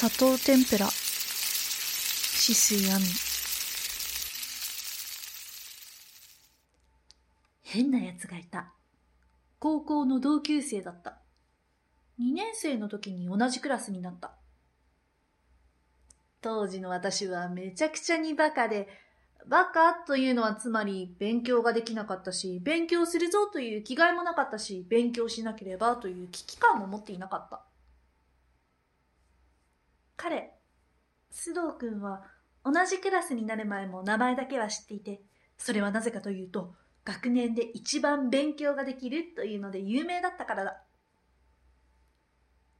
砂糖天ぷら止水亜美変な奴がいた。高校の同級生だった。2年生の時に同じクラスになった。当時の私はめちゃくちゃにバカで、バカというのはつまり勉強ができなかったし、勉強するぞという気概もなかったし、勉強しなければという危機感も持っていなかった。彼、須藤くんは同じクラスになる前も名前だけは知っていて、それはなぜかというと、学年で一番勉強ができるというので有名だったからだ。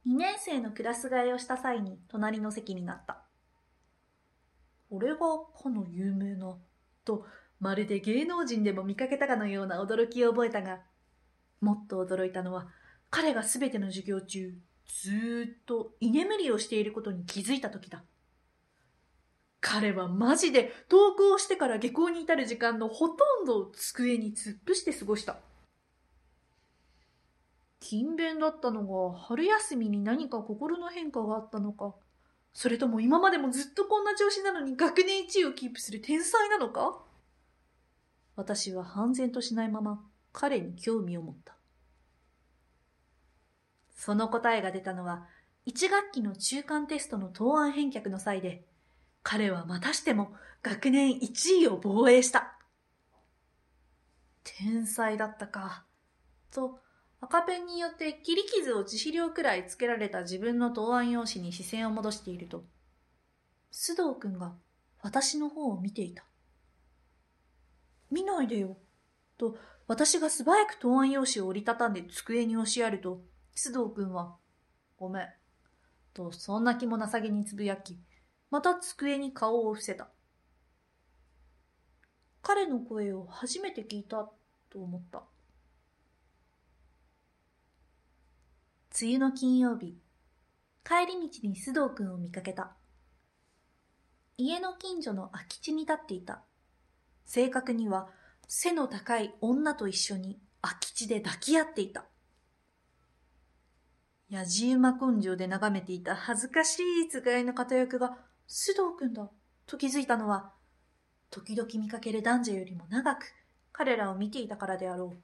2年生のクラス替えをした際に隣の席になった。俺がかの有名な、とまるで芸能人でも見かけたかのような驚きを覚えたが、もっと驚いたのは彼がすべての授業中、ずっと居眠りをしていることに気づいた時だ。彼はマジで登校してから下校に至る時間のほとんどを机に突っ伏して過ごした。勤勉だったのが春休みに何か心の変化があったのか、それとも今までもずっとこんな調子なのに学年一位をキープする天才なのか私は半然としないまま彼に興味を持った。その答えが出たのは、1学期の中間テストの答案返却の際で、彼はまたしても学年1位を防衛した。天才だったか。と、赤ペンによって切り傷を致死量くらいつけられた自分の答案用紙に視線を戻していると、須藤くんが私の方を見ていた。見ないでよ。と、私が素早く答案用紙を折りたたんで机に押しやると、須藤くんは、ごめん。と、そんな気も情けにつぶやき、また机に顔を伏せた。彼の声を初めて聞いたと思った。梅雨の金曜日、帰り道に須藤くんを見かけた。家の近所の空き地に立っていた。正確には背の高い女と一緒に空き地で抱き合っていた。やじ馬根性で眺めていた恥ずかしいつがいの片役が須藤くんだと気づいたのは、時々見かける男女よりも長く彼らを見ていたからであろう。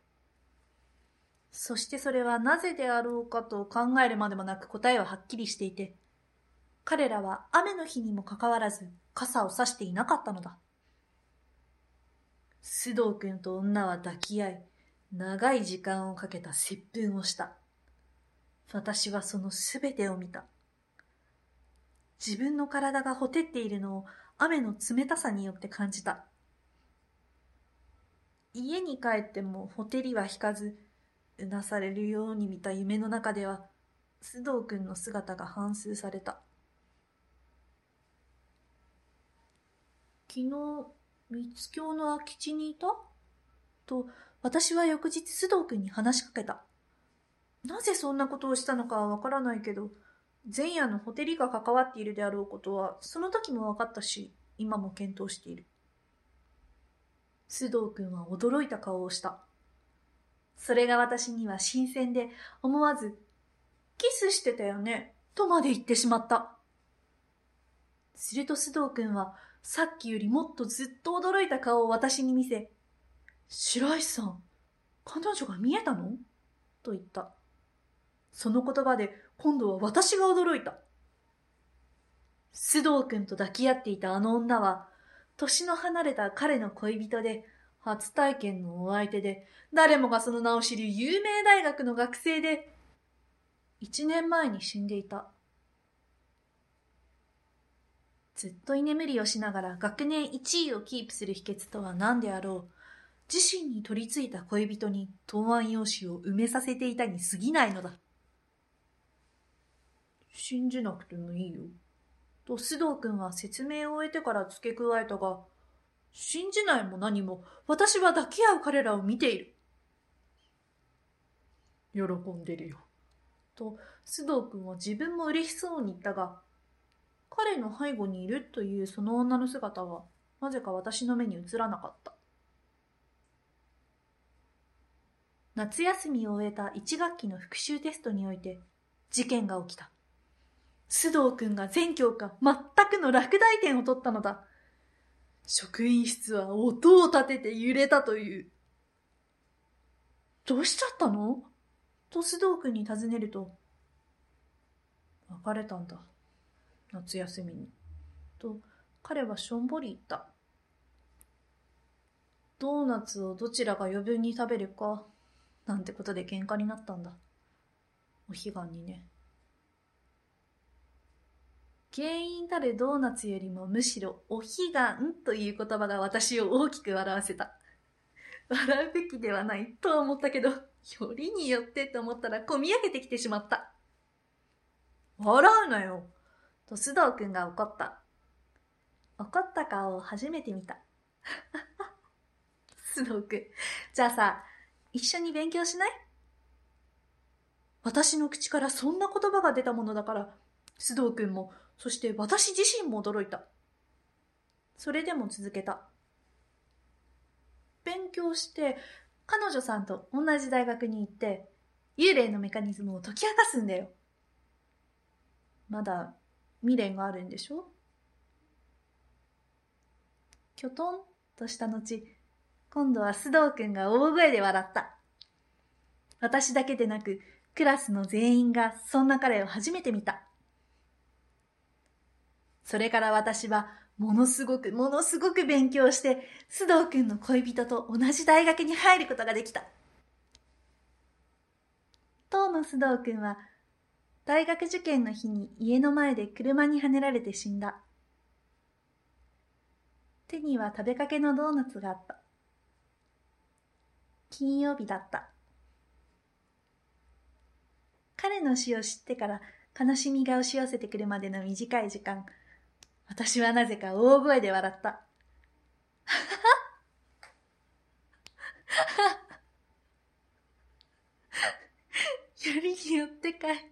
そしてそれはなぜであろうかと考えるまでもなく答えははっきりしていて、彼らは雨の日にもかかわらず傘を差していなかったのだ。須藤くんと女は抱き合い、長い時間をかけた接吻をした。私はそのすべてを見た。自分の体がほてっているのを雨の冷たさによって感じた。家に帰ってもほてりは引かず、うなされるように見た夢の中では、須藤くんの姿が反芻された。昨日、三つ京の空き地にいた？と、私は翌日須藤くんに話しかけた。なぜそんなことをしたのかはわからないけど、前夜のホテリが関わっているであろうことは、その時も分かったし、今も検討している。須藤くんは驚いた顔をした。それが私には新鮮で、思わず、キスしてたよね、とまで言ってしまった。すると須藤くんは、さっきよりもっとずっと驚いた顔を私に見せ、白石さん、彼女が見えたのと言った。その言葉で今度は私が驚いた。須藤くんと抱き合っていたあの女は、年の離れた彼の恋人で、初体験のお相手で、誰もがその名を知る有名大学の学生で、一年前に死んでいた。ずっと居眠りをしながら学年1位をキープする秘訣とは何であろう。自身に取り付いた恋人に答案用紙を埋めさせていたに過ぎないのだ。信じなくてもいいよ。と須藤くんは説明を終えてから付け加えたが、信じないも何も私は抱き合う彼らを見ている。喜んでるよ。と須藤くんは自分も嬉しそうに言ったが、彼の背後にいるというその女の姿はなぜか私の目に映らなかった。夏休みを終えた1学期の復習テストにおいて事件が起きた。須藤くんが全教科全くの落第点を取ったのだ。職員室は音を立てて揺れたという。どうしちゃったの？と須藤くんに尋ねると、別れたんだ。夏休みに。と、彼はしょんぼり言った。ドーナツをどちらが余分に食べるか、なんてことで喧嘩になったんだ。お彼岸にね。原因たるドーナツよりもむしろお彼岸という言葉が私を大きく笑わせた。笑うべきではないと思ったけど、よりによってと思ったら込み上げてきてしまった。笑うなよと須藤くんが怒った。怒った顔を初めて見た。須藤くん。じゃあさ、一緒に勉強しない？私の口からそんな言葉が出たものだから、須藤くんも、そして私自身も驚いた。それでも続けた。勉強して、彼女さんと同じ大学に行って、幽霊のメカニズムを解き明かすんだよ。まだ未練があるんでしょ？きょとんとした後、今度は須藤くんが大声で笑った。私だけでなく、クラスの全員がそんな彼を初めて見た。それから私はものすごくものすごく勉強して、須藤くんの恋人と同じ大学に入ることができた。当の須藤くんは大学受験の日に家の前で車にはねられて死んだ。手には食べかけのドーナツがあった。金曜日だった。彼の死を知ってから悲しみが押し寄せてくるまでの短い時間、私はなぜか大声で笑った。よりによってかい。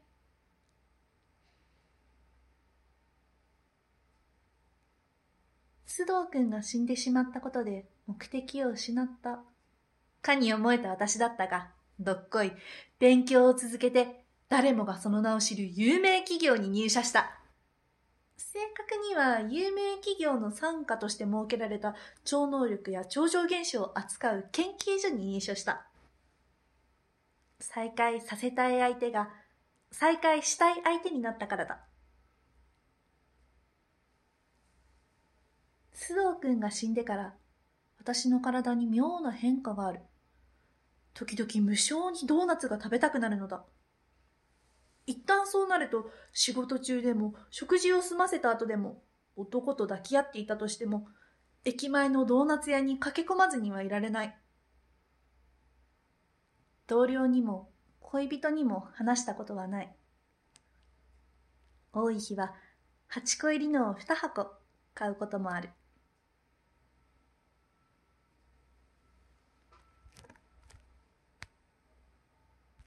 須藤くんが死んでしまったことで目的を失った。かに思えた私だったが、どっこい、勉強を続けて、誰もがその名を知る有名企業に入社した。正確には有名企業の参加として設けられた超能力や超常現象を扱う研究所に入所した。再会させたい相手が再会したい相手になったからだ。須藤くんが死んでから、私の体に妙な変化がある。時々無性にドーナツが食べたくなるのだ。一旦そうなると、仕事中でも、食事を済ませた後でも、男と抱き合っていたとしても、駅前のドーナツ屋に駆け込まずにはいられない。同僚にも、恋人にも話したことはない。多い日は、8個入りのを2箱買うこともある。